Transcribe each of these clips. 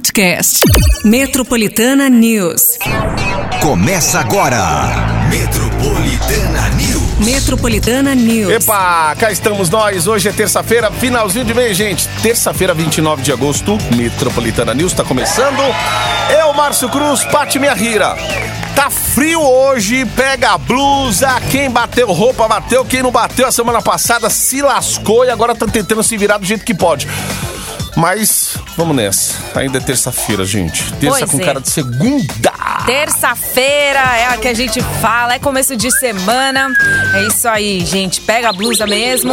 podcast. Metropolitana News. Começa agora. Metropolitana News. Metropolitana News. Epa, cá estamos nós. Hoje é terça-feira, finalzinho de mês, gente. Terça-feira, 29 de agosto, Metropolitana News tá começando. Eu, Márcio Cruz, Pati Minha Rira. Tá frio hoje, pega a blusa. Quem bateu roupa, bateu. Quem não bateu a semana passada se lascou e agora tá tentando se virar do jeito que pode. Mas vamos nessa. Ainda é terça-feira, gente. Terça Pois com é. cara de segunda. Terça-feira é a que a gente fala, é começo de semana. É isso aí, gente. Pega a blusa mesmo.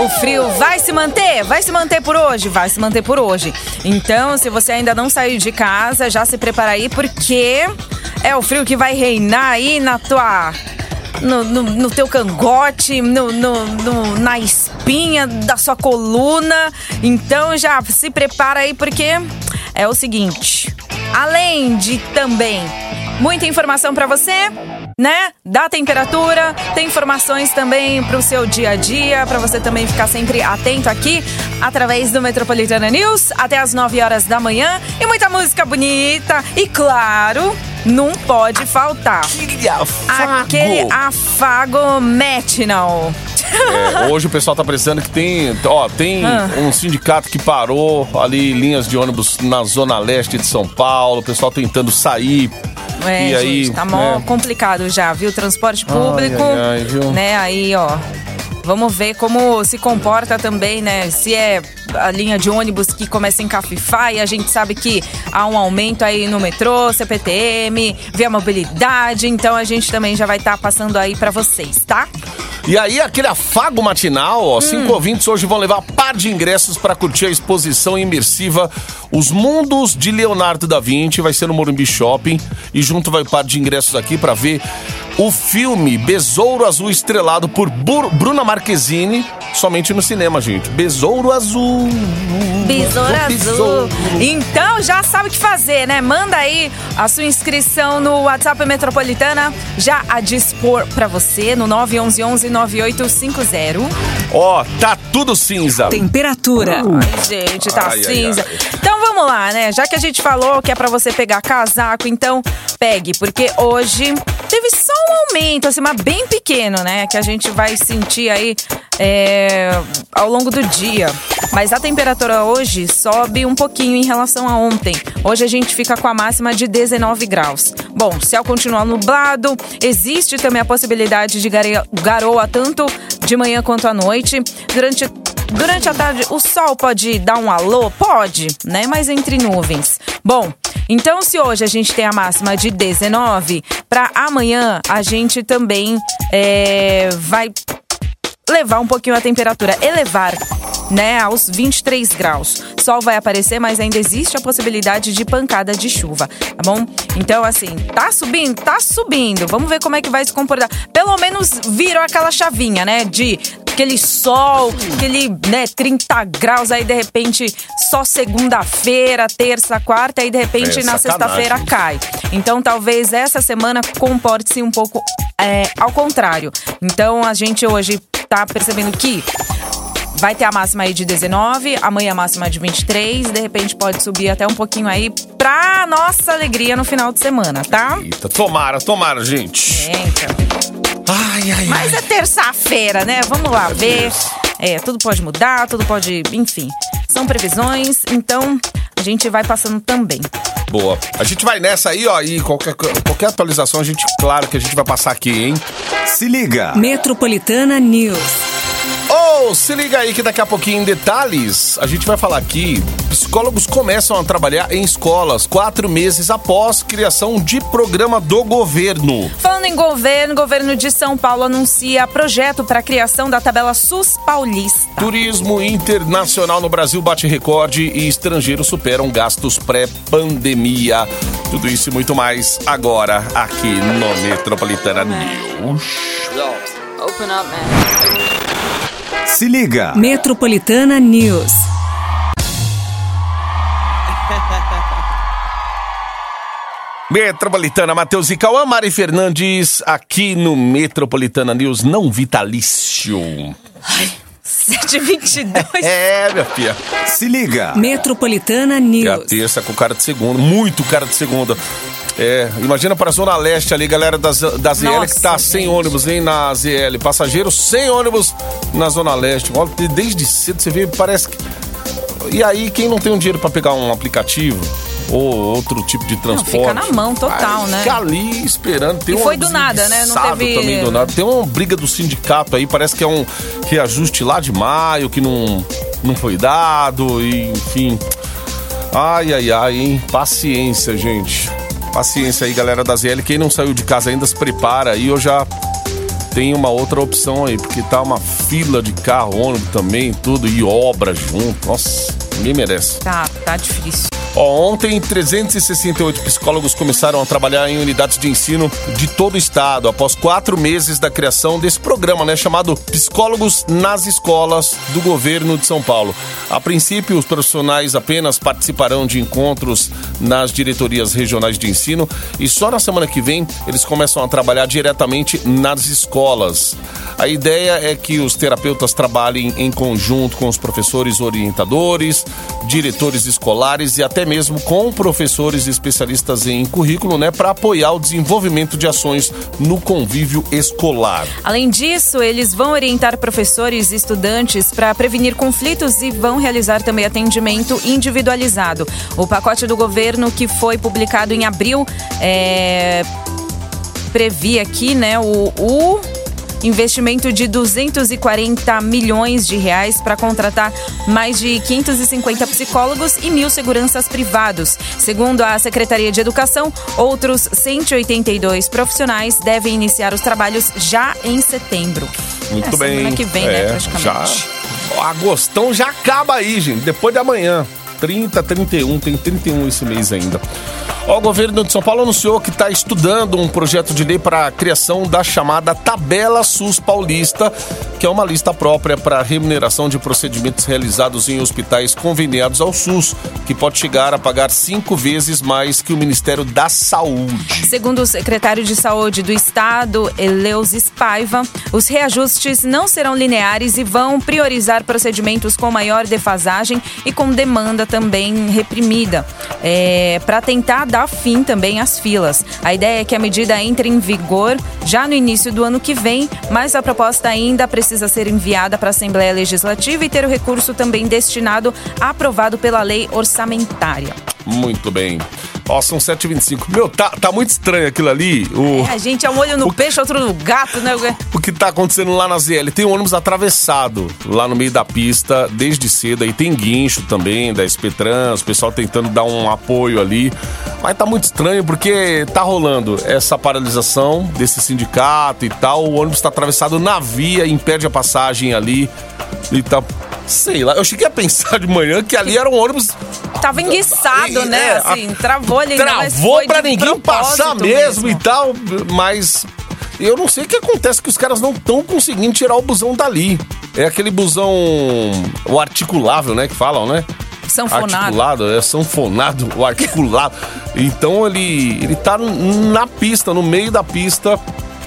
O frio vai se manter? Vai se manter por hoje? Vai se manter por hoje. Então, se você ainda não saiu de casa, já se prepara aí, porque é o frio que vai reinar aí na tua. No, no, no teu cangote, no, no- na espinha da sua coluna. Então já se prepara aí, porque é o seguinte. Além de também muita informação para você, né? Da temperatura, tem informações também para o seu dia a dia, para você também ficar sempre atento aqui através do Metropolitana News até as 9 horas da manhã e muita música bonita e claro, não pode faltar aquele afago matinal. É, hoje o pessoal tá precisando que tem, ó, tem Ah. um sindicato que parou ali linhas de ônibus na zona leste de São Paulo, o pessoal tentando sair. É, e aí, gente, tá mó né? complicado já, viu? Transporte público, ai, ai, viu? né? Aí, ó. Vamos ver como se comporta também, né? Se é a linha de ônibus que começa a encafifar e a gente sabe que há um aumento aí no metrô, CPTM, via mobilidade, então a gente também já vai estar passando aí pra vocês, tá? E aí, aquele afago matinal, ó, Hum. cinco ouvintes hoje vão levar par de ingressos para curtir a exposição imersiva Os Mundos de Leonardo da Vinci, vai ser no Morumbi Shopping, e junto vai par de ingressos aqui para ver o filme Besouro Azul estrelado por Bur- Bruna Marquezine, somente no cinema, gente. Besouro Azul. Besouro Azul. Besouro. Então já sabe o que fazer, né? Manda aí a sua inscrição no WhatsApp Metropolitana, já a dispor pra você no 911-9850. Ó, tá tudo cinza. Temperatura. Ai, gente, tá Ai, cinza. ai. Então vamos lá, né? Já que a gente falou que é pra você pegar casaco, então pegue, porque hoje teve só um aumento, assim, mas bem pequeno, né? Que a gente vai sentir aí é, ao longo do dia. Mas a temperatura hoje sobe um pouquinho em relação a ontem. Hoje a gente fica com a máxima de 19 graus. Bom, céu continua nublado, existe também a possibilidade de garoa tanto de manhã quanto à noite. Durante Durante a tarde, o sol pode dar um alô? Pode, né? Mas entre nuvens. Bom, então se hoje a gente tem a máxima de 19, para amanhã a gente também é, vai levar um pouquinho a temperatura, elevar, né, aos 23 graus. Sol vai aparecer, mas ainda existe a possibilidade de pancada de chuva, tá bom? Então, assim, tá subindo? Tá subindo. Vamos ver como é que vai se comportar. Pelo menos virou aquela chavinha, né, de aquele sol, aquele, né, 30 graus, aí de repente só segunda-feira, terça, quarta, aí de repente É, na sexta-feira cai. Então talvez essa semana comporte-se um pouco é, ao contrário. Então a gente hoje tá percebendo que vai ter a máxima aí de 19, amanhã a máxima de 23, de repente pode subir até um pouquinho aí pra nossa alegria no final de semana, tá? Eita, tomara, tomara, gente. É, então. Ai, ai, Mas ai. é terça-feira, né? Vamos lá ver. É, tudo pode mudar, tudo pode. Enfim. São previsões, então a gente vai passando também. Boa. A gente vai nessa aí, ó, e qualquer, qualquer atualização, a gente, claro que a gente vai passar aqui, hein? Se liga. Metropolitana News. Ô, se liga aí que daqui a pouquinho, em detalhes, a gente vai falar aqui. Psicólogos começam a trabalhar em escolas quatro meses após criação de programa do governo. Falando em governo, o governo de São Paulo anuncia projeto para a criação da tabela SUS Paulista. Turismo internacional no Brasil bate recorde e estrangeiros superam gastos pré-pandemia. Tudo isso e muito mais agora aqui no Metropolitana News. Open up, man. Se liga. Metropolitana News. Metropolitana, Matheus e Cauã, Mari Fernandes, aqui no Metropolitana News, não vitalício. 7h22. É, minha filha. Se liga. Metropolitana E a News. terça com cara de segunda, muito cara de segunda. É, imagina para a Zona Leste ali, galera da, da ZL Nossa, que tá sem gente. ônibus, hein, na ZL. Passageiros sem ônibus na Zona Leste. Olha, desde cedo você vê, parece que. E aí, quem não tem um dinheiro para pegar um aplicativo ou outro tipo de transporte. fica na mão total, né? Fica ali esperando. Tem E um foi do nada, né? Não teve- Também do nada. Tem uma briga do sindicato aí, parece que é um reajuste lá de maio que não, não foi dado, e, enfim. Ai, ai, ai, hein? Paciência, gente. Paciência aí, galera da ZL. Quem não saiu de casa ainda se prepara aí. Eu já tenho uma outra opção aí, porque tá uma fila de carro, ônibus também, tudo, e obra junto. Nossa, ninguém merece. Tá, tá difícil. Ontem, 368 psicólogos começaram a trabalhar em unidades de ensino de todo o estado, após quatro meses da criação desse programa, né, chamado Psicólogos nas Escolas do Governo de São Paulo. A princípio, os profissionais apenas participarão de encontros nas diretorias regionais de ensino e só na semana que vem eles começam a trabalhar diretamente nas escolas. A ideia é que os terapeutas trabalhem em conjunto com os professores orientadores, diretores escolares e até mesmo com professores especialistas em currículo, né, para apoiar o desenvolvimento de ações no convívio escolar. Além disso, eles vão orientar professores e estudantes para prevenir conflitos e vão realizar também atendimento individualizado. O pacote do governo que foi publicado em abril é, previa aqui, né, o, o investimento de 240 milhões de reais para contratar mais de 550 psicólogos e mil seguranças privados. Segundo a Secretaria de Educação, outros 182 profissionais devem iniciar os trabalhos já em setembro. Muito É, bem. Semana que vem, né, praticamente. Já, o agostão já acaba aí, gente. Depois de amanhã. 30, 31, tem 31 esse mês ainda. O governo de São Paulo anunciou que está estudando um projeto de lei para a criação da chamada Tabela SUS Paulista, que é uma lista própria para remuneração de procedimentos realizados em hospitais conveniados ao SUS, que pode chegar a pagar cinco vezes mais que o Ministério da Saúde. Segundo o secretário de Saúde do Estado, Eleusis Paiva, os reajustes não serão lineares e vão priorizar procedimentos com maior defasagem e com demanda também reprimida, para tentar dar fim também às filas. A ideia é que a medida entre em vigor já no início do ano que vem, mas a proposta ainda precisa ser enviada para a Assembleia Legislativa e ter o recurso também destinado aprovado pela lei orçamentária. Muito bem. Ó, são 7h25. Meu, tá, tá muito estranho aquilo ali. O... A gente é um olho no peixe, outro no gato, né? o que tá acontecendo lá na ZL. Tem um ônibus atravessado lá no meio da pista desde cedo. Aí tem guincho também da SP Trans, o pessoal tentando dar um apoio ali. Mas tá muito estranho porque tá rolando essa paralisação desse sindicato e tal. O ônibus tá atravessado na via, impede a passagem ali e tá. Sei lá, eu cheguei a pensar de manhã que ali era um ônibus. Tava enguiçado, É, né? Assim, travou ali. Travou foi pra ninguém passar propósito mesmo, e tal, mas eu não sei o que acontece que os caras não estão conseguindo tirar o busão dali. É aquele busão o articulável, né, que falam, né? Sanfonado. Articulado, é sanfonado, o articulado. então ele ele tá na pista, no meio da pista.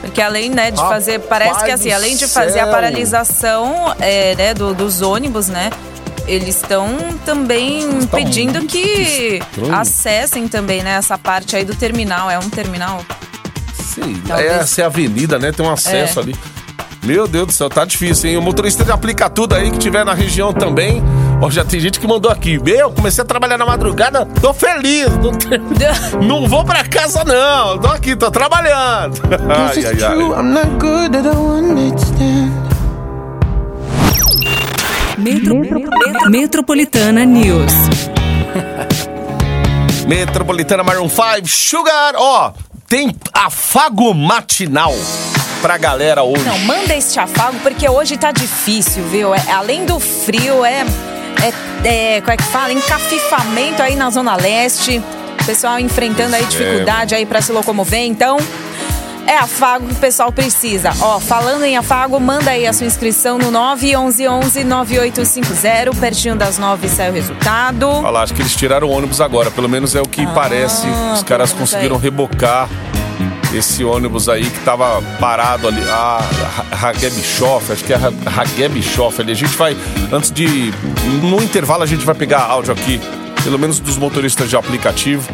Porque além né, de Rapaz fazer, parece que assim, além de fazer a céu. paralisação é, né, do- dos ônibus, né? Eles estão também pedindo que estranho. acessem também, né, essa parte aí do terminal. É um terminal. Sei, Talvez. é essa é a avenida, né? Tem um acesso É. ali. Meu Deus do céu, tá difícil, hein? O motorista de aplica tudo aí que tiver na região também. Ó, já tem gente que mandou aqui. Meu, comecei a trabalhar na madrugada, tô feliz. Não, tem- não vou pra casa, não. Tô aqui, tô trabalhando. Ai, ai, ai. Metro- Metro- Metropolitana News. Metropolitana Maroon 5, Sugar. Ó, tem afago matinal pra galera hoje. Não, manda este afago, porque hoje tá difícil, viu? É- além do frio, é, é, é. Como é que fala? Encafifamento aí na Zona Leste. O pessoal enfrentando aí dificuldade aí pra se locomover. Então, é afago que o pessoal precisa. Ó, falando em afago, manda aí a sua inscrição no 911-9850. Pertinho das 9 sai o resultado. Olha lá, acho que eles tiraram o ônibus agora. Pelo menos é o que parece. Os caras conseguiram aí. rebocar esse ônibus aí que tava parado ali, a Hageb Schoff, acho que é a Hageb Schoff ali. A gente vai, antes de. No intervalo, a gente vai pegar áudio aqui, pelo menos dos motoristas de aplicativo,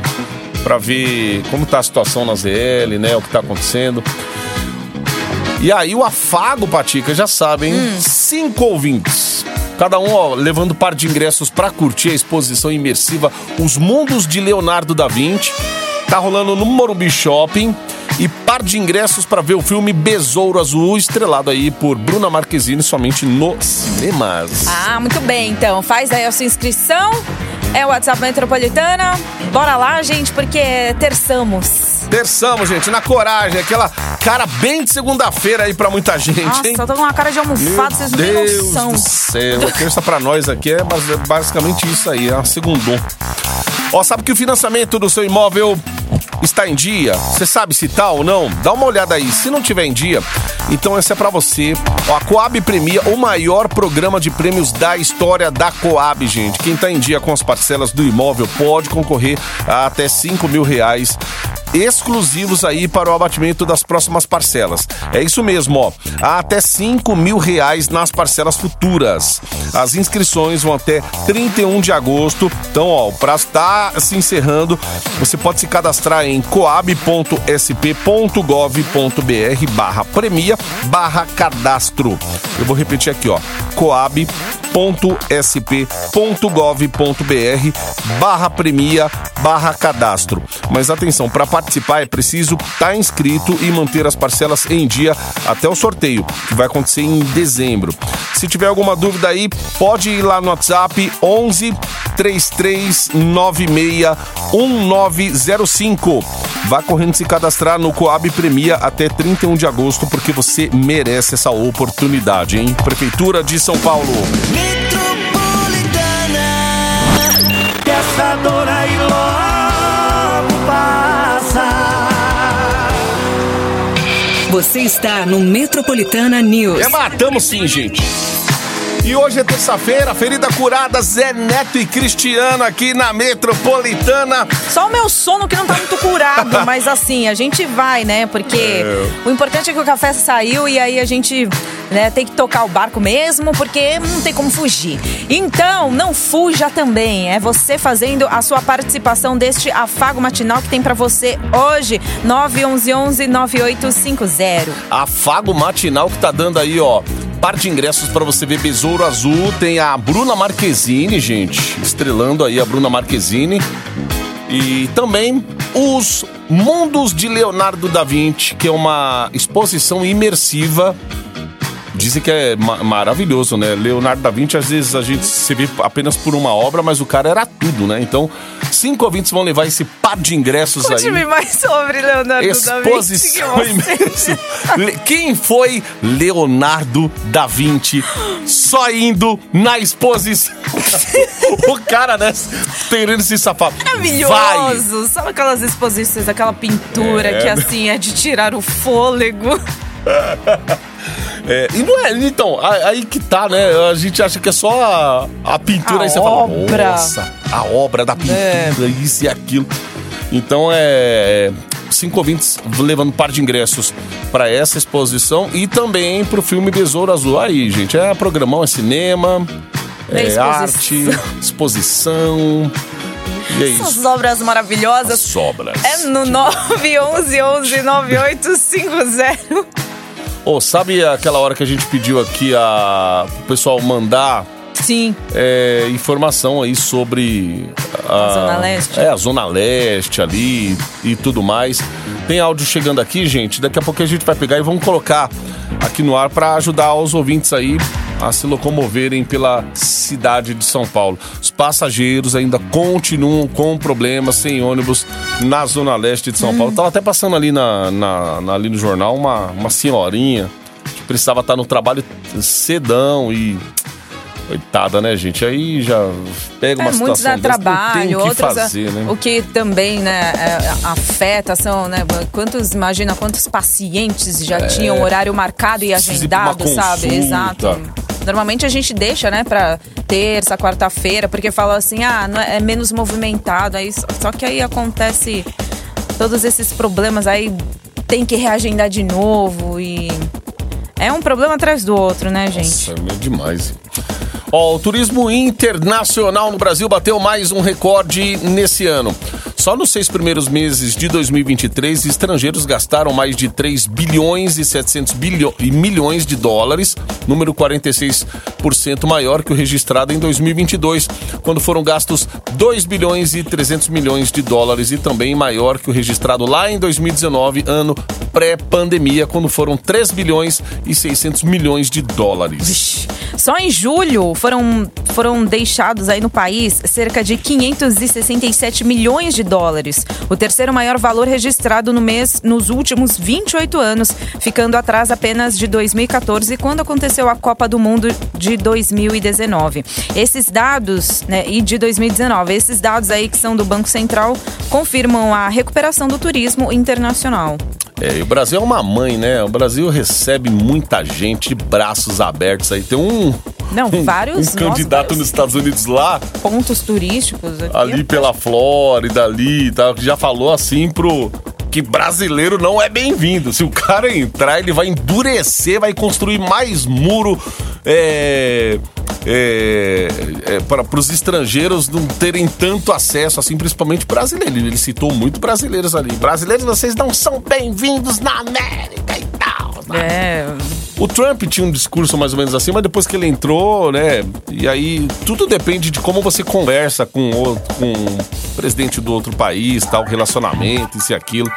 para ver como tá a situação na ZL, né? O que tá acontecendo. E aí, o afago, Patica, já sabem, cinco ouvintes. Cada um, ó, levando par de ingressos para curtir a exposição imersiva Os Mundos de Leonardo da Vinci. Tá rolando no Morumbi Shopping. E par de ingressos para ver o filme Besouro Azul, estrelado aí por Bruna Marquezine, somente no cinemas. Ah, muito bem. Então, faz aí a sua inscrição. É o WhatsApp Metropolitana. Bora lá, gente, porque terçamos. Terçamos, gente, na coragem, aquela cara bem de segunda-feira aí pra muita gente, Nossa, hein? eu tô com uma cara de almofado, vocês não têm Deus noção. do céu, a terça pra nós aqui é bas- basicamente isso aí, é uma segundom. Ó, sabe que o financiamento do seu imóvel está em dia? Você sabe se tá ou não? Dá uma olhada aí. Se não tiver em dia, então esse é pra você. Ó, a Coab premia o maior programa de prêmios da história da Coab, gente. Quem tá em dia com as parcelas do imóvel pode concorrer a até 5 mil reais exclusivos aí para o abatimento das próximas parcelas. É isso mesmo, ó. Há até 5 mil reais nas parcelas futuras. As inscrições vão até 31 de agosto. Então, ó, o prazo está se encerrando. Você pode se cadastrar em coab.sp.gov.br barra premia barra cadastro. Eu vou repetir aqui, ó. coab.sp.gov.br barra premia barra cadastro. Mas atenção, para participar é preciso estar inscrito e manter as parcelas em dia até o sorteio, que vai acontecer em dezembro. Se tiver alguma dúvida aí, pode ir lá no WhatsApp 11 3396 1905. Vá correndo se cadastrar no Coab Premia até 31 de agosto, porque você merece essa oportunidade, hein? Prefeitura de São Paulo. Você está no Metropolitana News. É, matamos sim, gente. E hoje é terça-feira, ferida curada, Zé Neto e Cristiano aqui na Metropolitana. Só o meu sono que não tá muito curado, mas assim, a gente vai, né? Porque É. o importante é que o café saiu e aí a gente né, tem que tocar o barco mesmo, porque não tem como fugir. Então, não fuja também. É você fazendo a sua participação deste afago matinal que tem pra você hoje, 911-9850. Afago matinal que tá dando aí, ó. Par de ingressos pra você ver Besouro Azul. Tem a Bruna Marquezine, gente. Estrelando aí a Bruna Marquezine. E também os Mundos de Leonardo da Vinci, que é uma exposição imersiva. Dizem que é ma- maravilhoso, né? Leonardo da Vinci, às vezes a gente se vê apenas por uma obra, mas o cara era tudo, né? Então, cinco ouvintes vão levar esse par de ingressos aí. Conte-me mais sobre Leonardo da Vinci. Exposição. Le- Quem foi Leonardo da Vinci só indo na exposição? o cara, né? Querendo se safar. Vai! Maravilhoso! Sabe aquelas exposições, aquela pintura É. que assim é de tirar o fôlego? É, e não é, então, aí que tá, né? A gente acha que é só a, a pintura, A aí você obra. fala, nossa, a obra da pintura, É. isso e aquilo. Então é. Cinco ouvintes levando um par de ingressos para essa exposição e também pro filme Besouro Azul. Aí, gente, é programão, é cinema, É é, exposição. arte, exposição. E é isso. Essas obras maravilhosas. Sobras. É no 911 9850. Ô, sabe aquela hora que a gente pediu aqui a, o pessoal mandar Sim. é, informação aí sobre a, Zona Leste. É, a Zona Leste ali e tudo mais. Tem áudio chegando aqui, gente. Daqui a pouco a gente vai pegar e vamos colocar aqui no ar para ajudar os ouvintes aí a se locomoverem pela cidade de São Paulo. Os passageiros ainda continuam com problemas sem ônibus na Zona Leste de São Paulo. Tava até passando ali, na, na- na- ali no jornal uma, uma senhorinha que precisava estar no trabalho cedão e Coitada, né, gente? Aí já pega uma É, muitos situação dá não tem trabalho, outros. fazer, né? O que também, né, é, afeta são, né? Quantos, imagina quantos pacientes já tinham horário marcado e É. Agendado, sabe? Exato. Normalmente a gente deixa, né, pra terça, quarta-feira, porque fala assim, ah, é, é menos movimentado. Aí, só- só que aí acontece todos esses problemas aí. tem que reagendar de novo e. É um problema atrás do outro, né, gente? Nossa, é meio demais. O turismo internacional no Brasil bateu mais um recorde nesse ano. Só nos seis primeiros meses de 2023, estrangeiros gastaram mais de 3 bilhões e 700 bilho e milhões de dólares, número 46% maior que o registrado em 2022, quando foram gastos 2 bilhões e 300 milhões de dólares e também maior que o registrado lá em 2019, ano pré-pandemia, quando foram 3 bilhões e 600 milhões de dólares. Só em julho foram, foram deixados aí no país cerca de 567 milhões de dólares, o terceiro maior valor registrado no mês nos últimos 28 anos, ficando atrás apenas de 2014, quando aconteceu a Copa do Mundo de 2019. Esses dados, né, e de 2019, esses dados aí que são do Banco Central confirmam a recuperação do turismo internacional. É, e o Brasil é uma mãe, né? O Brasil recebe muita gente de braços abertos aí. Tem um. Não, um, vários, Um nossa, candidato vários- nos Estados Unidos lá, Pontos turísticos aqui. ali pela Flórida, ali e tal, que já falou assim pro. Que brasileiro não é bem-vindo. Se o cara entrar, ele vai endurecer, vai construir mais muro é, é, é, para os estrangeiros não terem tanto acesso, assim, principalmente brasileiros. Ele citou muito brasileiros ali. Brasileiros, vocês não são bem-vindos na América e tal. É, O Trump tinha um discurso mais ou menos assim, mas depois que ele entrou, né? E aí tudo depende de como você conversa com o, com o presidente do outro país, tal, relacionamento, isso e aquilo.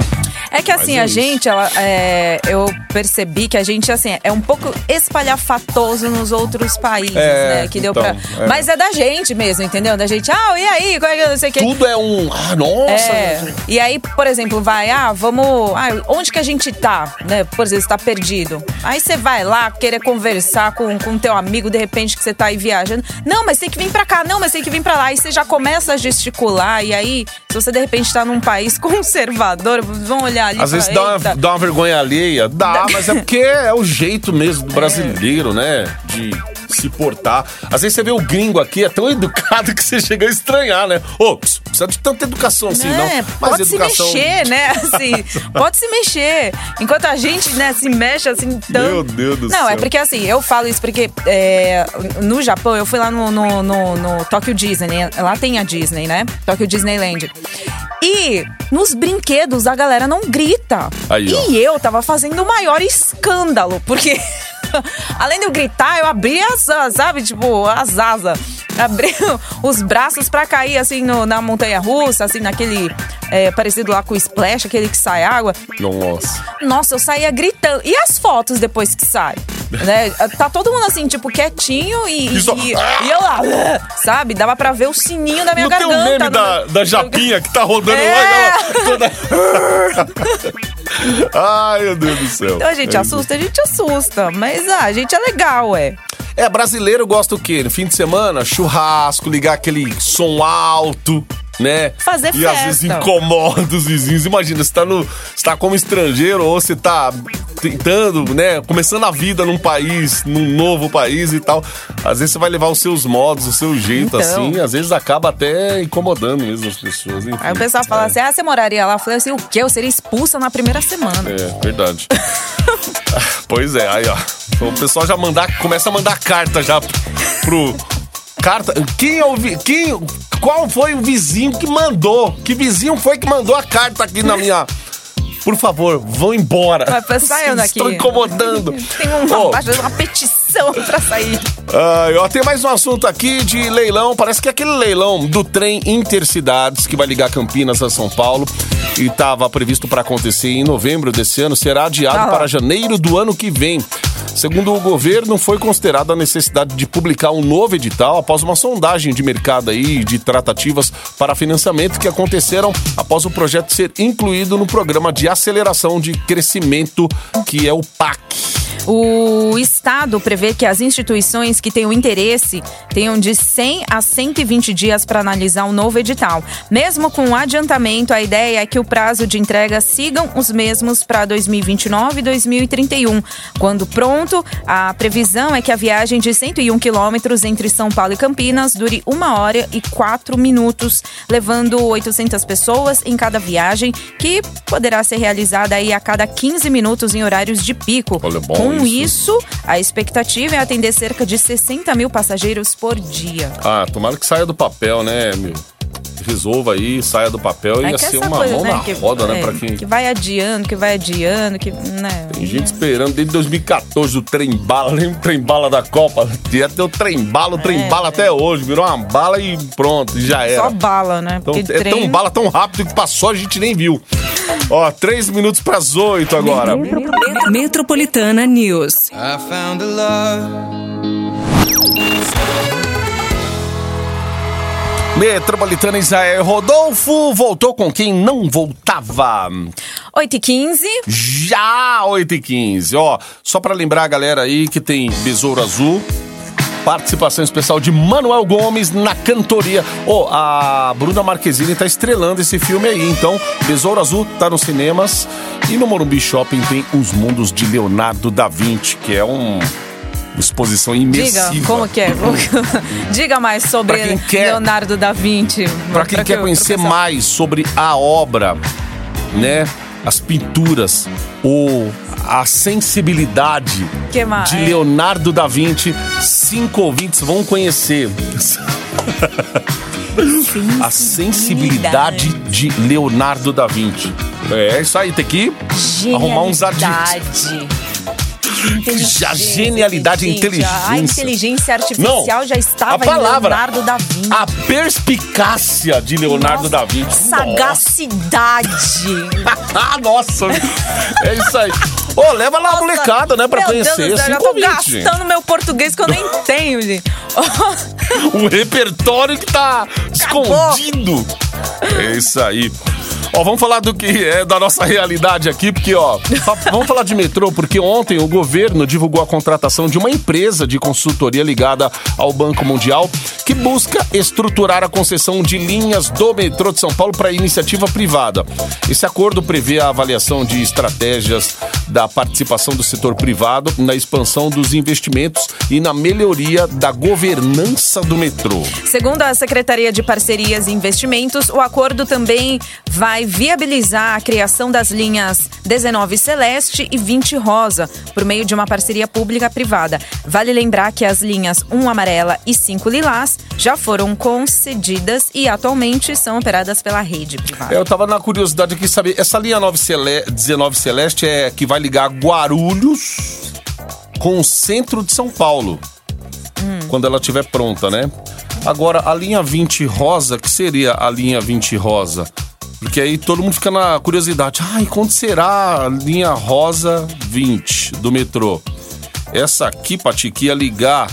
É que assim, é a isso. gente, ela, é, eu percebi que a gente, assim, é um pouco espalhafatoso nos outros países, É, né? Que deu então, pra. é. Mas é da gente mesmo, entendeu? Da gente, ah, e aí? Qual é que eu não sei o que. Tudo é um. Ah, nossa! É, e aí, por exemplo, vai, ah, vamos. Ah, onde que a gente tá? Né? Por exemplo, você tá perdido. Aí você vai lá querer conversar com com teu amigo, de repente, que você tá aí viajando. Não, mas tem que vir pra cá, não, mas tem que vir pra lá. Aí você já começa a gesticular. E aí, se você de repente tá num país conservador, vão olhar ali Às vezes dá uma, dá uma vergonha alheia. Dá, mas é porque é o jeito mesmo do brasileiro, né? De se portar. Às vezes você vê o gringo aqui, é tão educado que você chega a estranhar, né? Ô, precisa de tanta educação assim, não. É, Mas pode educação. se mexer, né? Assim, pode se mexer. Enquanto a gente, né, se mexe assim tanto. Meu Deus do Não, é céu. porque assim, eu falo isso porque é, no Japão, eu fui lá no, no, no, no Tokyo Disney, né? lá tem a Disney, né? Tokyo Disneyland. E nos brinquedos a galera não grita. Aí, ó. e eu tava fazendo o maior escândalo, porque além de eu gritar, eu abri as, sabe, tipo, as asas. Abri os braços pra cair assim no- na montanha russa, assim, naquele é, parecido lá com o splash, aquele que sai água. Nossa. Nossa, eu saía gritando. E as fotos depois que sai? Né? Tá todo mundo assim, tipo, quietinho e, E só- e, e eu lá, sabe? Dava pra ver o sininho da minha tem garganta. um meme no- da, da Japinha que tá rodando É. lá e ela toda... Ai, meu Deus do céu. Então a gente É assusta, a gente assusta. Mas ah, a gente é legal, é. É, brasileiro gosta o quê? No fim de semana, churrasco, ligar aquele som alto, né? Fazer E às vezes festa. incomoda os vizinhos. Imagina, você tá, no, você tá como estrangeiro ou você tá tentando, né? Começando a vida num país, num novo país e tal. Às vezes você vai levar os seus modos, o seu jeito, Então. assim. Às vezes acaba até incomodando mesmo as pessoas. Enfim, Aí o pessoal fala é. assim: ah, você moraria lá? Eu falei assim: o quê? Eu seria expulsa na primeira semana. É, verdade. pois é, aí ó. O pessoal já mandar, começa a mandar carta já pro. Carta. Quem é o vi- quem Qual foi o vizinho que mandou? Que vizinho foi que mandou a carta aqui na minha. Por favor, vão embora. Vai saiam Vocês daqui. Estão incomodando. Tem uma, Ô, uma petição pra sair. Ai, ó, tem mais um assunto aqui de leilão. Parece que é aquele leilão do trem Intercidades que vai ligar Campinas a São Paulo e estava previsto para acontecer em novembro desse ano será adiado Ah para janeiro do ano que vem. Segundo o governo, foi considerada a necessidade de publicar um novo edital após uma sondagem de mercado aí de tratativas para financiamento que aconteceram após o projeto ser incluído no programa de aceleração de crescimento que é o PAC. O Estado prevê que as instituições que tenham interesse tenham de 100 a 120 dias para analisar um novo edital. Mesmo com o adiantamento, a ideia é que o prazo de entrega sigam os mesmos para 2029 e 2031. Quando pronto, a previsão é que a viagem de 101 quilômetros entre São Paulo e Campinas dure uma hora e quatro minutos, levando 800 pessoas em cada viagem, que poderá ser realizada aí a cada 15 minutos em horários de pico. Olha, bom Com isso. isso, a expectativa é atender cerca de 60 mil passageiros por dia. Ah, tomara que saia do papel, né, meu? Resolva aí, saia do papel. É Ia que ser uma coisa, mão né, na que, roda, né? é, Pra quem. que vai adiando, que vai adiando, que. Né, Tem gente esperando desde 2014 o trem bala, lembra o trem bala da Copa? Ia ter o trem bala, o trem É, bala até hoje. Virou uma bala e pronto, e já era. Só bala, né? Então, Porque é tão trem- bala tão rápido que passou, a gente nem viu. Ó, três minutos pras oito agora. Metropolitana News. I found a love. Metropolitana Israel Rodolfo voltou com quem não voltava. 8 e 15 Já 8 e 15 Ó, só pra lembrar a galera aí que tem Besouro Azul. Participação especial de Manuel Gomes na cantoria. Ó, a Bruna Marquezine tá estrelando esse filme aí. Então, Besouro Azul tá nos cinemas. E no Morumbi Shopping tem Os Mundos de Leonardo da Vinci, que é um, uma exposição imersiva. Diga, como que é? Diga mais sobre quer- Leonardo da Vinci. Para quem Pra quer que- conhecer mais sobre a obra, né? As pinturas, ou a sensibilidade de Leonardo da Vinci, cinco ouvintes vão conhecer. a sensibilidade de Leonardo da Vinci. É isso aí, tem que arrumar uns adjetivos. Inteligência. A genialidade, a Gente, A inteligência. inteligência artificial Não, já estava a palavra, em Leonardo da Vinci. A perspicácia de Leonardo da Vinci. Nossa. Sagacidade. Ah, nossa! É isso aí. Ô, leva lá a molecada, né, pra Meu conhecer. Deus do céu, eu já tô gastando meu português que eu nem tenho, gente. Um repertório que tá escondido. É isso aí. Ó, vamos falar do que é da nossa realidade aqui, porque, ó, vamos falar de metrô, porque ontem o governo divulgou a contratação de uma empresa de consultoria ligada ao Banco Mundial que busca estruturar a concessão de linhas do metrô de São Paulo para iniciativa privada. Esse acordo prevê a avaliação de estratégias da participação do setor privado na expansão dos investimentos e na melhoria da governança do metrô. Segundo a Secretaria de Parcerias e Investimentos, o acordo também vai viabilizar a criação das linhas 19 Celeste e 20 Rosa, por meio de uma parceria pública-privada. Vale lembrar que as linhas 1 Amarela e 5 Lilás já foram concedidas e atualmente são operadas pela rede privada. É, Eu tava na curiosidade aqui saber, essa linha 9 Cele- 19 Celeste é que vai ligar Guarulhos com o centro de São Paulo. Quando ela estiver pronta, né? Agora, a linha 20 rosa, que seria a linha 20 rosa? Porque aí todo mundo fica na curiosidade. Ai, quando será a linha rosa 20 do metrô? Essa aqui, Pati, que ia ligar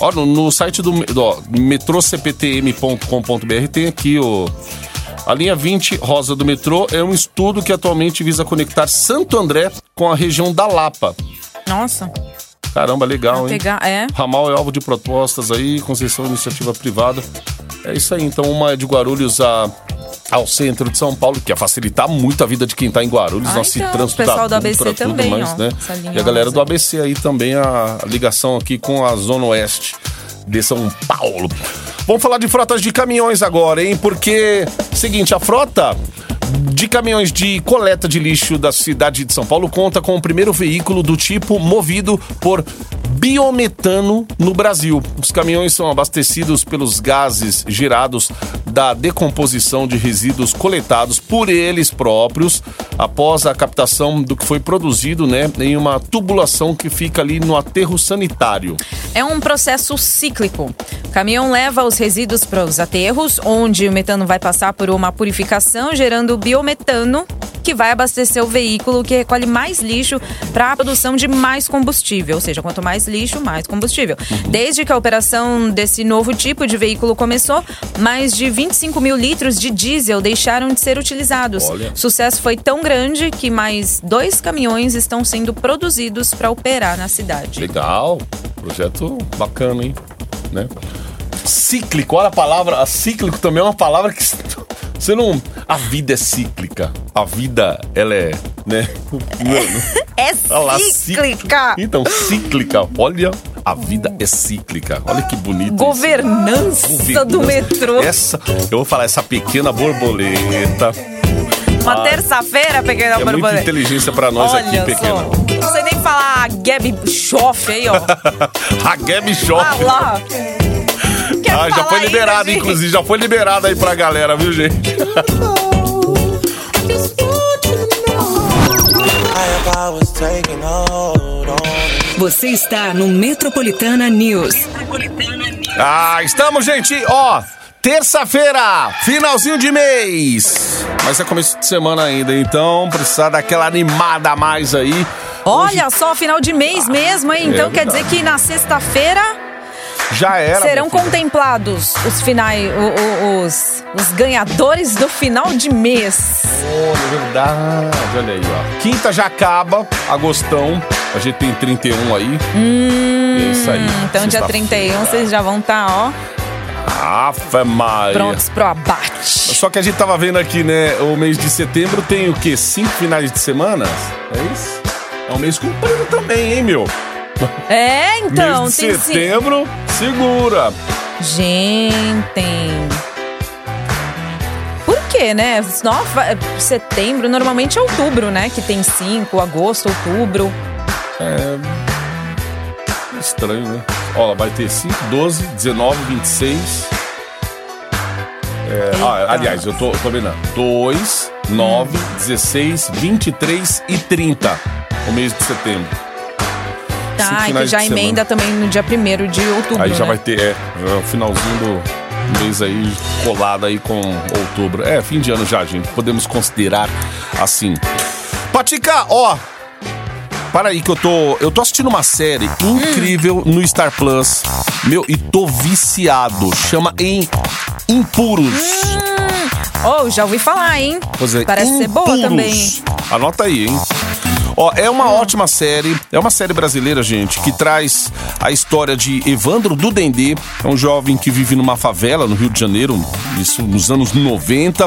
Ó, no, no site do ó, metrocptm.com.br tem aqui o. A linha 20 rosa do metrô é um estudo que atualmente visa conectar Santo André com a região da Lapa. Nossa, Caramba, legal, hein? pegar. É. Ramal é alvo de propostas aí, concessão iniciativa privada. É isso aí, então uma é de Guarulhos a, ao centro de São Paulo, que ia facilitar muito a vida de quem tá em Guarulhos. Ah, Nossa, então, trânsito o pessoal da do ABC tudo também, mais, ó, né? E a galera do ABC aí também, a ligação aqui com a Zona Oeste de São Paulo. Vamos falar de frotas de caminhões agora, hein? Porque, seguinte, a frota de caminhões de coleta de lixo da cidade de São Paulo conta com o primeiro veículo do tipo movido por biometano no Brasil. Os caminhões são abastecidos pelos gases gerados da decomposição de resíduos coletados por eles próprios após a captação do que foi produzido, né, em uma tubulação que fica ali no aterro sanitário. É um processo cíclico. O caminhão leva os resíduos para os aterros, onde o metano vai passar por uma purificação, gerando biometano, que vai abastecer o veículo que recolhe mais lixo para a produção de mais combustível. Ou seja, quanto mais lixo, mais combustível. Desde que a operação desse novo tipo de veículo começou, mais de 25 mil litros de diesel deixaram de ser utilizados. Olha. O sucesso foi tão grande que mais dois caminhões estão sendo produzidos para operar na cidade. Legal. Projeto bacana, hein? Né? Cíclico, olha a palavra. A cíclico também é uma palavra que você não. A vida é cíclica. A vida, ela é. Né? É lá, cíclica! Então, cíclica. Olha, a vida é cíclica. Olha que bonito. isso. Governança do Governança. metrô. Essa, eu vou falar, essa pequena borboleta. Uma terça-feira, pequena É muita borboleta. inteligência pra nós Olha aqui, só. pequena. Não sei nem falar a Gabi Schoff aí, ó. A Gabi Shop. Ah lá. Quer Ah, já foi ainda, liberado, gente? inclusive. Já foi liberado aí pra galera, viu, gente? Você está no Metropolitana News. Ah, estamos, gente, ó. Terça-feira, finalzinho de mês. Mas é começo de semana ainda, então precisa daquela animada a mais aí. Olha só, final de mês mesmo, hein? Então é quer dizer que na sexta-feira Já era. serão contemplados os finais, os, os ganhadores do final de mês. Olha, verdade. Olha aí, ó. Quinta já acaba, agostão. A gente tem 31 aí. e é isso aí. Então dia Sexta-feira. 31 vocês já vão estar, ó, Afe Maria. prontos pro abate. Só que a gente tava vendo aqui, né? O mês de setembro tem o quê? Cinco finais de semana? É isso? É um mês comprido também, hein, meu? É, então, mês de tem sim. setembro, segura. Gente. Por quê, né? Nova, setembro, normalmente é outubro, né? Que tem 5, agosto, outubro. Estranho, né? Ó, vai ter 5, 12, 19, 26. É, ah, aliás, eu tô, tô vendo. 2, 9, 16, 23 e 30. O mês de setembro. Tá, e que já semana. emenda também no dia 1 de outubro. Aí já né? vai ter, é, é o finalzinho do mês aí colado aí com outubro. É, fim de ano já, gente. Podemos considerar assim. Patica, ó. Para aí que eu tô, eu tô assistindo uma série incrível no Star Plus. Meu, e tô viciado. Chama em Impuros. Oh, já ouvi falar, hein? Pois é, Parece ser boa Impuros. também. Anota aí, hein? Ó, é uma ótima série, é uma série brasileira, gente, que traz a história de Evandro do Dendê, é um jovem que vive numa favela no Rio de Janeiro, isso nos anos 90,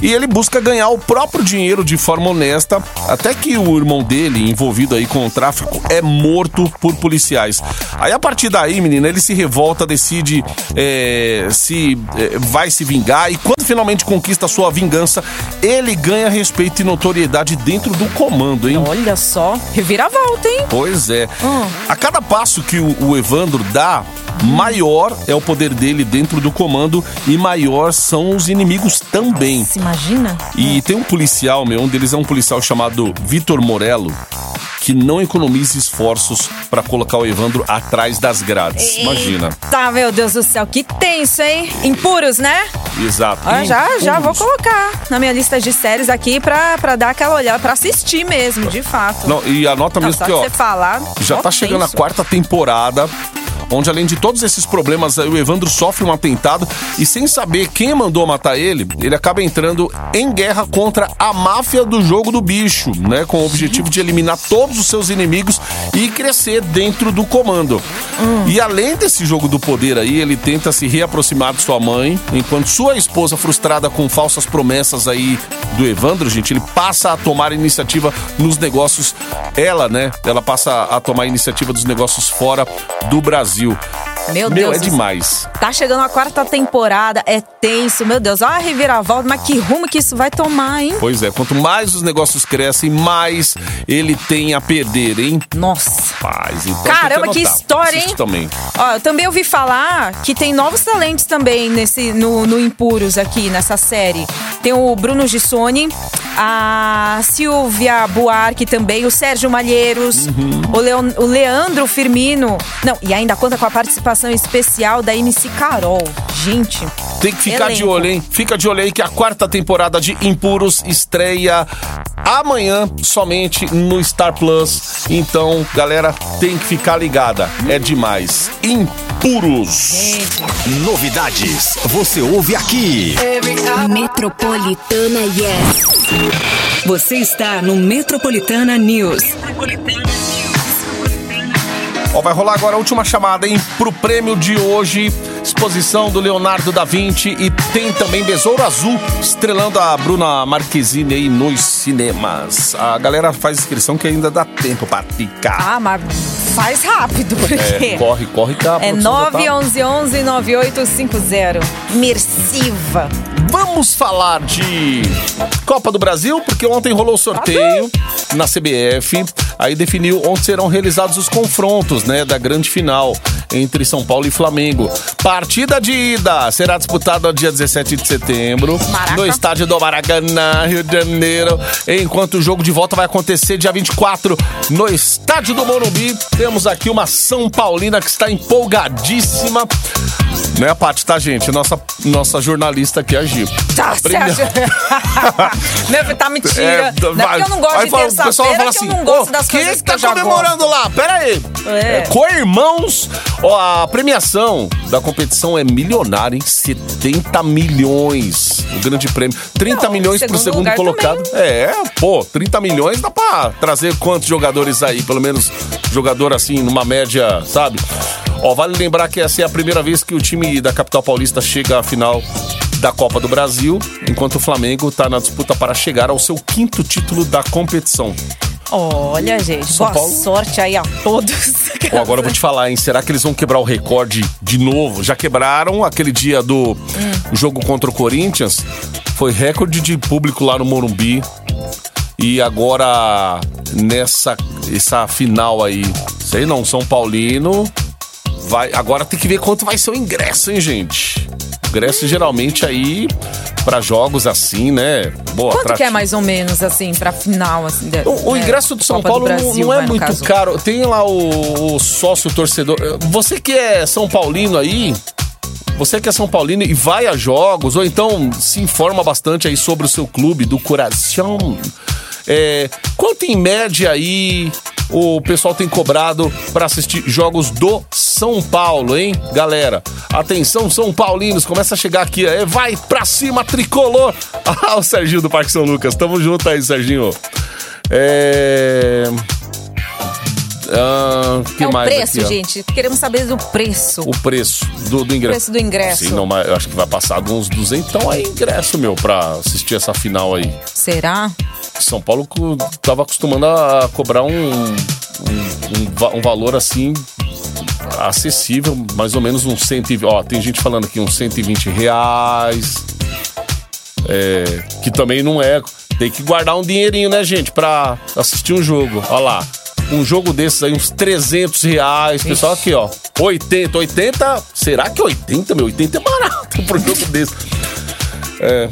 e ele busca ganhar o próprio dinheiro de forma honesta, até que o irmão dele, envolvido aí com o tráfico, é morto por policiais. Aí a partir daí, menina, ele se revolta, decide é, se é, vai se vingar, e quando finalmente conquista a sua vingança, ele ganha respeito e notoriedade dentro do comando, hein? Olha só, reviravolta, hein? Pois é. Hum. A cada passo que o, o Evandro dá, maior é o poder dele dentro do comando e maior são os inimigos também. Se imagina? E tem um policial, meu, um deles é um policial chamado Vitor Morello, que não economiza esforços pra colocar o Evandro atrás das grades. Imagina. Tá, meu Deus do céu, que tenso, hein? Impuros, né? Exato. Ah, já, já vou colocar na minha lista de séries aqui pra, pra dar aquela olhada, pra assistir mesmo, de fato. Não, e anota Não, mesmo só que, ó, você falar. Já tá chegando a tenso. quarta temporada. Onde, além de todos esses problemas, o Evandro sofre um atentado e, sem saber quem mandou matar ele, ele acaba entrando em guerra contra a máfia do jogo do bicho, né? Com o objetivo de eliminar todos os seus inimigos e crescer dentro do comando. E além desse jogo do poder aí, ele tenta se reaproximar de sua mãe, enquanto sua esposa, frustrada com falsas promessas aí do Evandro, gente, ele passa a tomar iniciativa nos negócios. Ela, né? Ela passa a tomar iniciativa dos negócios fora do Brasil. Meu Meu, Deus é do céu. demais. Tá chegando a quarta temporada, é tenso, meu Deus. Olha a reviravolta, mas que rumo que isso vai tomar, hein? Pois é, quanto mais os negócios crescem, mais ele tem a perder, hein? Nossa. Paz, então Caramba, que anotar. história, Assiste hein? também. Ó, eu também ouvi falar que tem novos talentos também nesse, no, no Impuros aqui, nessa série. Tem o Bruno Gissoni, a Silvia Buarque também, o Sérgio Malheiros, Uhum. o, Leon- o Leandro Firmino. Não, e ainda conta com a participação participação especial da MC Carol. Gente, Tem que ficar de Elenco. olho, hein? Fica de olho aí que a quarta temporada de Impuros estreia amanhã somente no Star Plus. Então, galera, tem que ficar ligada. É demais. Impuros. gente. Novidades, você ouve aqui. Metropolitana Yes. Você está no Metropolitana News. Ó, vai rolar agora a última chamada, hein? Pro prêmio de hoje. Exposição do Leonardo da Vinci e tem também Besouro Azul, estrelando a Bruna Marquezine aí nos cinemas. A galera faz inscrição que ainda dá tempo pra ficar. Ah, mas faz rápido, porque... É, corre, corre que a É produção já tá- 911-9850. Vamos falar de Copa do Brasil, porque ontem rolou o sorteio na CBF. Aí definiu onde serão realizados os confrontos, né, da grande final entre São Paulo e Flamengo. Partida de ida será disputada dia 17 de setembro Maraca. no estádio do Maracanã, Rio de Janeiro, enquanto o jogo de volta vai acontecer dia 24 no estádio do Morumbi. Temos aqui uma São Paulina que está empolgadíssima. Não é a Paty, tá, gente? Nossa, nossa jornalista aqui, a Gi. Tá, Aprendeu. Meu, tá mentira. É, não é porque eu não gosto aí de terça-feira que assim, eu não gosto "Ô, das quem coisas que que tá comemorando lá? Pera aí. É. É, Co-irmãos, ó, a premiação da competição é milionária, hein? 70 milhões. O grande prêmio. 30 Não, milhões pro segundo segundo lugar colocado. É, pô, 30 milhões dá pra trazer quantos jogadores aí? Pelo menos jogador assim, numa média, sabe? Ó, vale lembrar que essa é a primeira vez que o time da capital paulista chega à final da Copa do Brasil, enquanto o Flamengo tá na disputa para chegar ao seu quinto título da competição. Olha, gente, São boa Paulo? sorte aí a todos. Agora eu vou te falar, hein? Será que eles vão quebrar o recorde de novo? Já quebraram aquele dia do jogo contra o Corinthians. Foi recorde de público lá no Morumbi. E agora, nessa essa final aí, sei não, São Paulino. Vai, agora tem que ver quanto vai ser o ingresso, hein, gente? Ingresso geralmente aí pra jogos assim, né? Boa, Quanto que é mais ou menos, assim, pra final, assim? de- O, o né, ingresso do São Copa Paulo não- Brasil, não, é muito caso. caro. Tem lá o, o sócio torcedor. Você que é São Paulino aí, você que é São Paulino e vai a jogos, ou então se informa bastante aí sobre o seu clube do coração. É, quanto em média aí o pessoal tem cobrado pra assistir jogos do São Paulo, hein, galera? Atenção, São Paulinos, começa a chegar aqui, é, vai pra cima, tricolor! Ah, o Serginho do Parque São Lucas, tamo junto aí, Serginho. É. Ah, que É o mais preço, aqui, gente. Queremos saber do preço. O preço do, do ingresso. preço do ingresso. Sim, não, mas eu acho que vai passar de uns 200. Então é ingresso, meu, pra assistir essa final aí. Será? São Paulo co- tava acostumando a cobrar um, um, um um valor assim acessível, mais ou menos uns 120. Ó, tem gente falando aqui uns 120 reais. É, que também não é. Tem que guardar um dinheirinho, né, gente, pra assistir um jogo. Ó lá. Um jogo desses aí, uns 300 reais. Pessoal, aqui, ó. 80. 80. Será que 80, meu? 80 é barato pro jogo desse. É.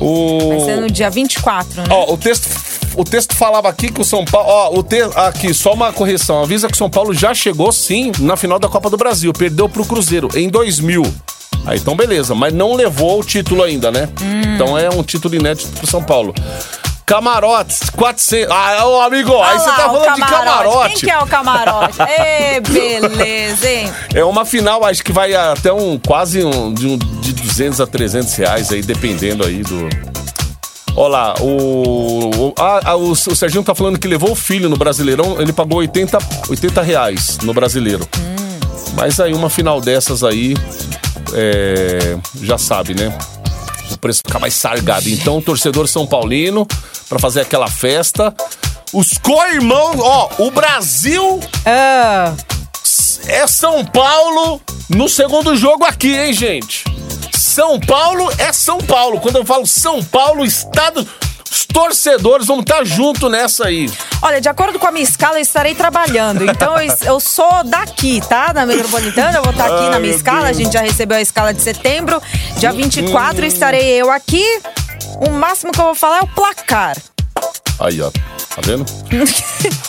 O... Vai ser no dia 24, né? Ó, o texto, o texto falava aqui que o São Paulo. Ó, o te, aqui, só uma correção. Avisa que o São Paulo já chegou, sim, na final da Copa do Brasil. Perdeu pro Cruzeiro em 2000. Aí, então, beleza. Mas não levou o título ainda, né? Então é um título inédito pro São Paulo. Camarotes, 400. Ah, ô amigo, aí Olha você lá, tá falando de camarote. Quem que é o camarote? Ê, beleza, hein? É uma final, acho que vai até um quase um, de, um, de 200 a 300 reais aí, dependendo aí do. Olha lá, o, o, ah, ah, o, o Serginho tá falando que levou o filho no Brasileirão, ele pagou 80, 80 reais no Brasileiro. Mas aí uma final dessas aí, é, já sabe, né? O preço fica mais sargado. Então, o torcedor São Paulino, pra fazer aquela festa. Os co-irmãos, ó, o Brasil Ah, é São Paulo no segundo jogo aqui, hein, gente? São Paulo é São Paulo. Quando eu falo São Paulo, estado. Os torcedores vão estar junto nessa aí. olha, de acordo com a minha escala, eu estarei trabalhando. Então, eu, eu sou daqui, tá? Na Metropolitana, eu vou estar aqui Ai, na minha escala. A Deus. gente já recebeu a escala de setembro. Dia 24 estarei eu aqui. O máximo que eu vou falar é o placar. Aí, ó. Tá vendo?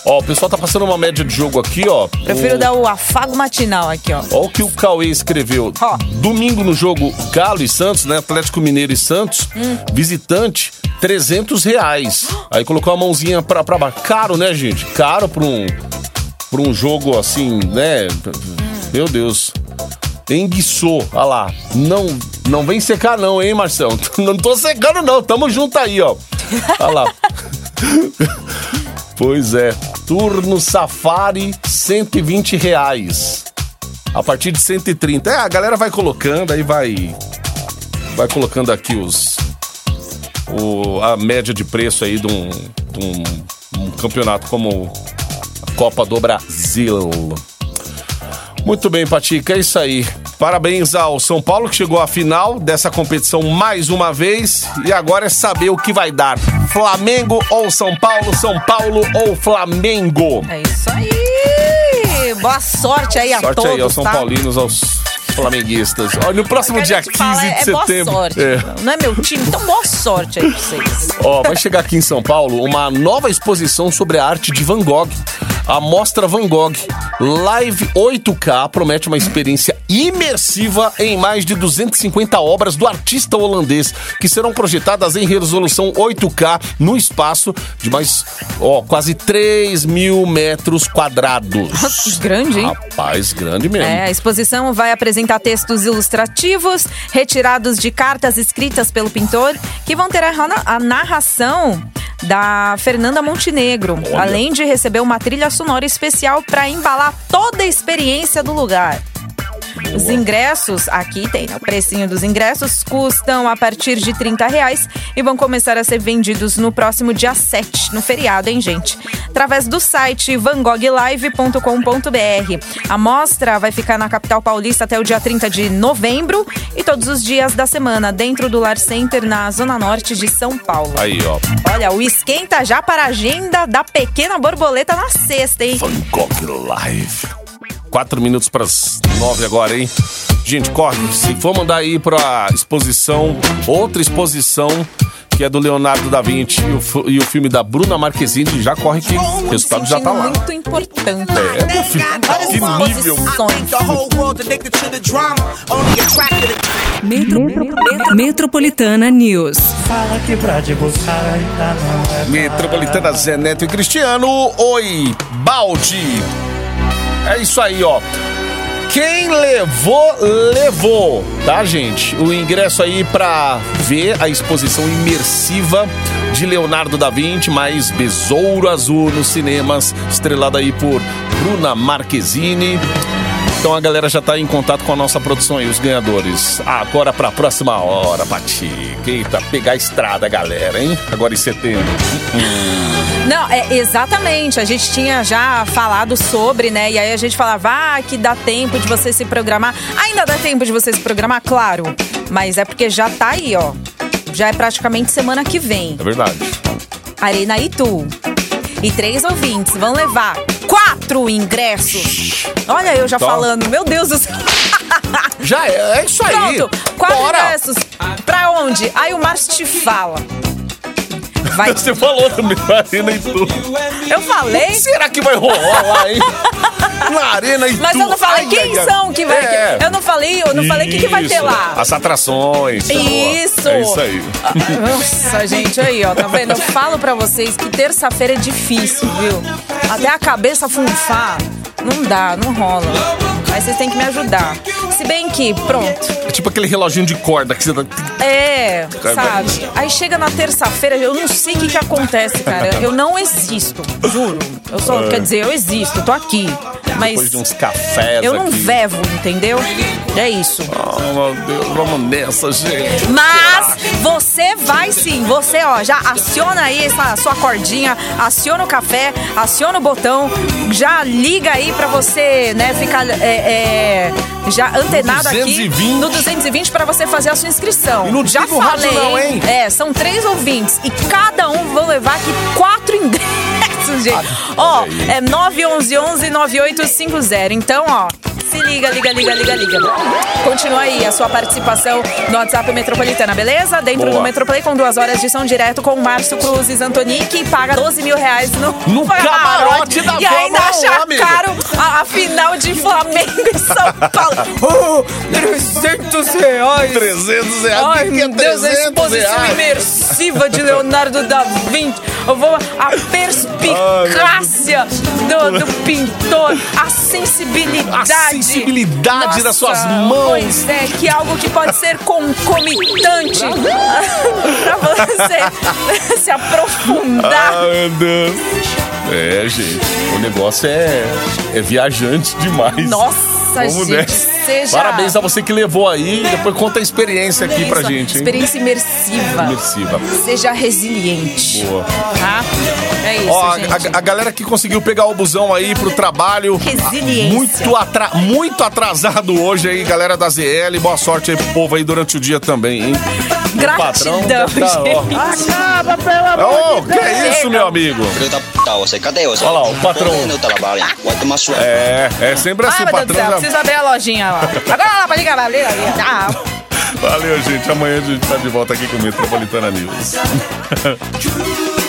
ó, o pessoal tá passando uma média de jogo aqui, ó. Prefiro o... dar o afago matinal aqui, ó. Ó o que o Cauê escreveu. Ó. Domingo no jogo Galo e Santos, né? Atlético Mineiro e Santos. Hum. Visitante, 300 reais. Aí colocou a mãozinha pra, pra baixo. Caro, né, gente? Caro pra um, pra um jogo assim, né? Meu Deus. Enguiçou, olha lá. Não, não vem secar não, hein, Marcelo? Não tô secando não, tamo junto aí, ó. Olha lá. pois é. Turno Safari, 120 reais. A partir de 130. É, a galera vai colocando, aí vai. Vai colocando aqui os. O, a média de preço aí de um, de um, um campeonato como a Copa do Brasil. Muito bem, Patica, é isso aí. Parabéns ao São Paulo que chegou à final dessa competição mais uma vez e agora é saber o que vai dar. Flamengo ou São Paulo, São Paulo ou Flamengo. É isso aí! Boa sorte aí a Sorte todos, aí aos São tá? Paulinos, aos flamenguistas. Olha, no próximo dia gente 15 fala, de é setembro. boa sorte. É. Não é meu time, então boa sorte aí pra vocês. Ó, vai chegar aqui em São Paulo uma nova exposição sobre a arte de Van Gogh. A Mostra Van Gogh Live 8K promete uma experiência imersiva em mais de 250 obras do artista holandês, que serão projetadas em resolução 8K no espaço de mais, ó, quase 3 mil metros quadrados. Grande, hein? Rapaz, grande mesmo. É, a exposição vai apresentar textos ilustrativos retirados de cartas escritas pelo pintor, que vão ter a narração da Fernanda Montenegro, Olha. além de receber uma trilha sonora especial para embalar toda a experiência do lugar. Os ingressos, aqui tem né, o precinho dos ingressos, custam a partir de 30 reais e vão começar a ser vendidos no próximo dia 7, no feriado, hein, gente? Através do site vangoglive.com.br. A mostra vai ficar na capital paulista até o dia 30 de novembro e todos os dias da semana, dentro do Lar Center, na zona norte de São Paulo. Aí, ó. Olha, o esquenta já para a agenda da pequena borboleta na sexta, hein? Van Gogh Live. Quatro minutos para as nove agora, hein? Gente, corre. Se for mandar aí pra exposição, outra exposição, que é do Leonardo da Vinci e o, e o filme da Bruna Marquezine, já corre que o resultado já tá lá. Muito importante. É, meu filho. Que nível. Metro- Metropolitana News. Fala que pra te buscar ainda não é Metropolitana Zé Neto e Cristiano. Oi, balde. É isso aí, ó. Quem levou, levou, tá, gente? O ingresso aí pra ver a exposição imersiva de Leonardo da Vinci, mais Besouro Azul nos cinemas, estrelada aí por Bruna Marquezine. Então a galera já tá em contato com a nossa produção aí, os ganhadores. Agora pra próxima hora, Pati. Eita, pegar a estrada, galera, hein? Agora em setembro. Não, é exatamente. A gente tinha já falado sobre, né? E aí a gente falava ah, que dá tempo de você se programar. Ainda dá tempo de você se programar, claro. Mas é porque já tá aí, ó. Já é praticamente semana que vem. É verdade. Arena Itu. E três ouvintes vão levar quatro ingressos. Olha eu já Então. falando, meu Deus do céu. Já é, é isso aí. Pronto, quatro Bora. ingressos. Pra onde? Aí o Márcio te fala. Vai. Você falou também na Arena e tudo. Eu falei? Será que vai rolar lá, hein? Na Arena e Mas eu não falei Ai, quem ai, são que vai. É. Eu não falei, eu não falei o que, que vai ter lá. As atrações. tá. Isso! É isso aí. Nossa, gente, aí, ó, tá vendo? Eu falo pra vocês que terça-feira é difícil, viu? Até a cabeça funfar, não dá, não rola. Aí vocês têm que me ajudar. Se bem que, pronto, É tipo aquele reloginho de corda que você tá... é, sabe? Aí chega na terça-feira, eu não sei o que que acontece, cara. Eu não existo, juro. Eu só, quer dizer, eu existo, tô aqui. Mas Depois de uns cafés eu não aqui. vevo, entendeu? É isso. Oh, meu Deus, vamos nessa, gente. Mas você vai sim, você ó, já aciona aí essa sua cordinha, aciona o café, aciona o botão, já liga aí pra você, né, ficar é, é, já antenado 220. aqui no 220 pra você fazer a sua inscrição. E não já o rádio falei, não, hein? É, são três ouvintes e cada um vão levar aqui quatro ingressos, gente. ó, olha aí. é 911 9850. Então, ó, se liga, liga, liga, liga, liga. Continua aí a sua participação no WhatsApp Metropolitana, beleza? Dentro Boa. do Metroplay com duas horas de som direto com o Márcio Cruzes Antonic, paga 12 mil reais no, No camarote da E ainda Fórmula 1, acha amigo. caro a, a final de Flamengo e São Paulo. Oh, 300 reais. 300 reais. Ai, que que meu Deus, a 300 exposição reais? imersiva de Leonardo da Vinci. Eu vou, a perspicácia do, do pintor, a sensibilidade. A sensibilidade das suas mãos. Pois é, que é algo que pode ser concomitante pra você se aprofundar. Ah, Deus. É, gente. O negócio é, é viajante demais. Nossa, Vamos gente, nessa. seja... Parabéns a você que levou aí. Depois conta a experiência aqui pra gente, hein? Experiência imersiva. Imersiva. Seja resiliente. Boa. Tá? É isso, Ó, a- a galera que conseguiu pegar o busão aí pro trabalho. Resiliência. Muito, atra- muito atrasado hoje aí, galera da ZL. Boa sorte aí pro povo aí durante o dia também, hein? Gratidão, tá, gente. Ô, que é isso, meu amigo? Filho da puta, você, cadê você? Olha lá, o patrão. Vai tomar sua. É, é sempre assim, Ai, meu Deus do patrão. céu, já- preciso abrir a lojinha lá. Agora lá, pode ligar, vai ali. Ah, Valeu, gente. Amanhã a gente tá de volta aqui com o Metropolitana News.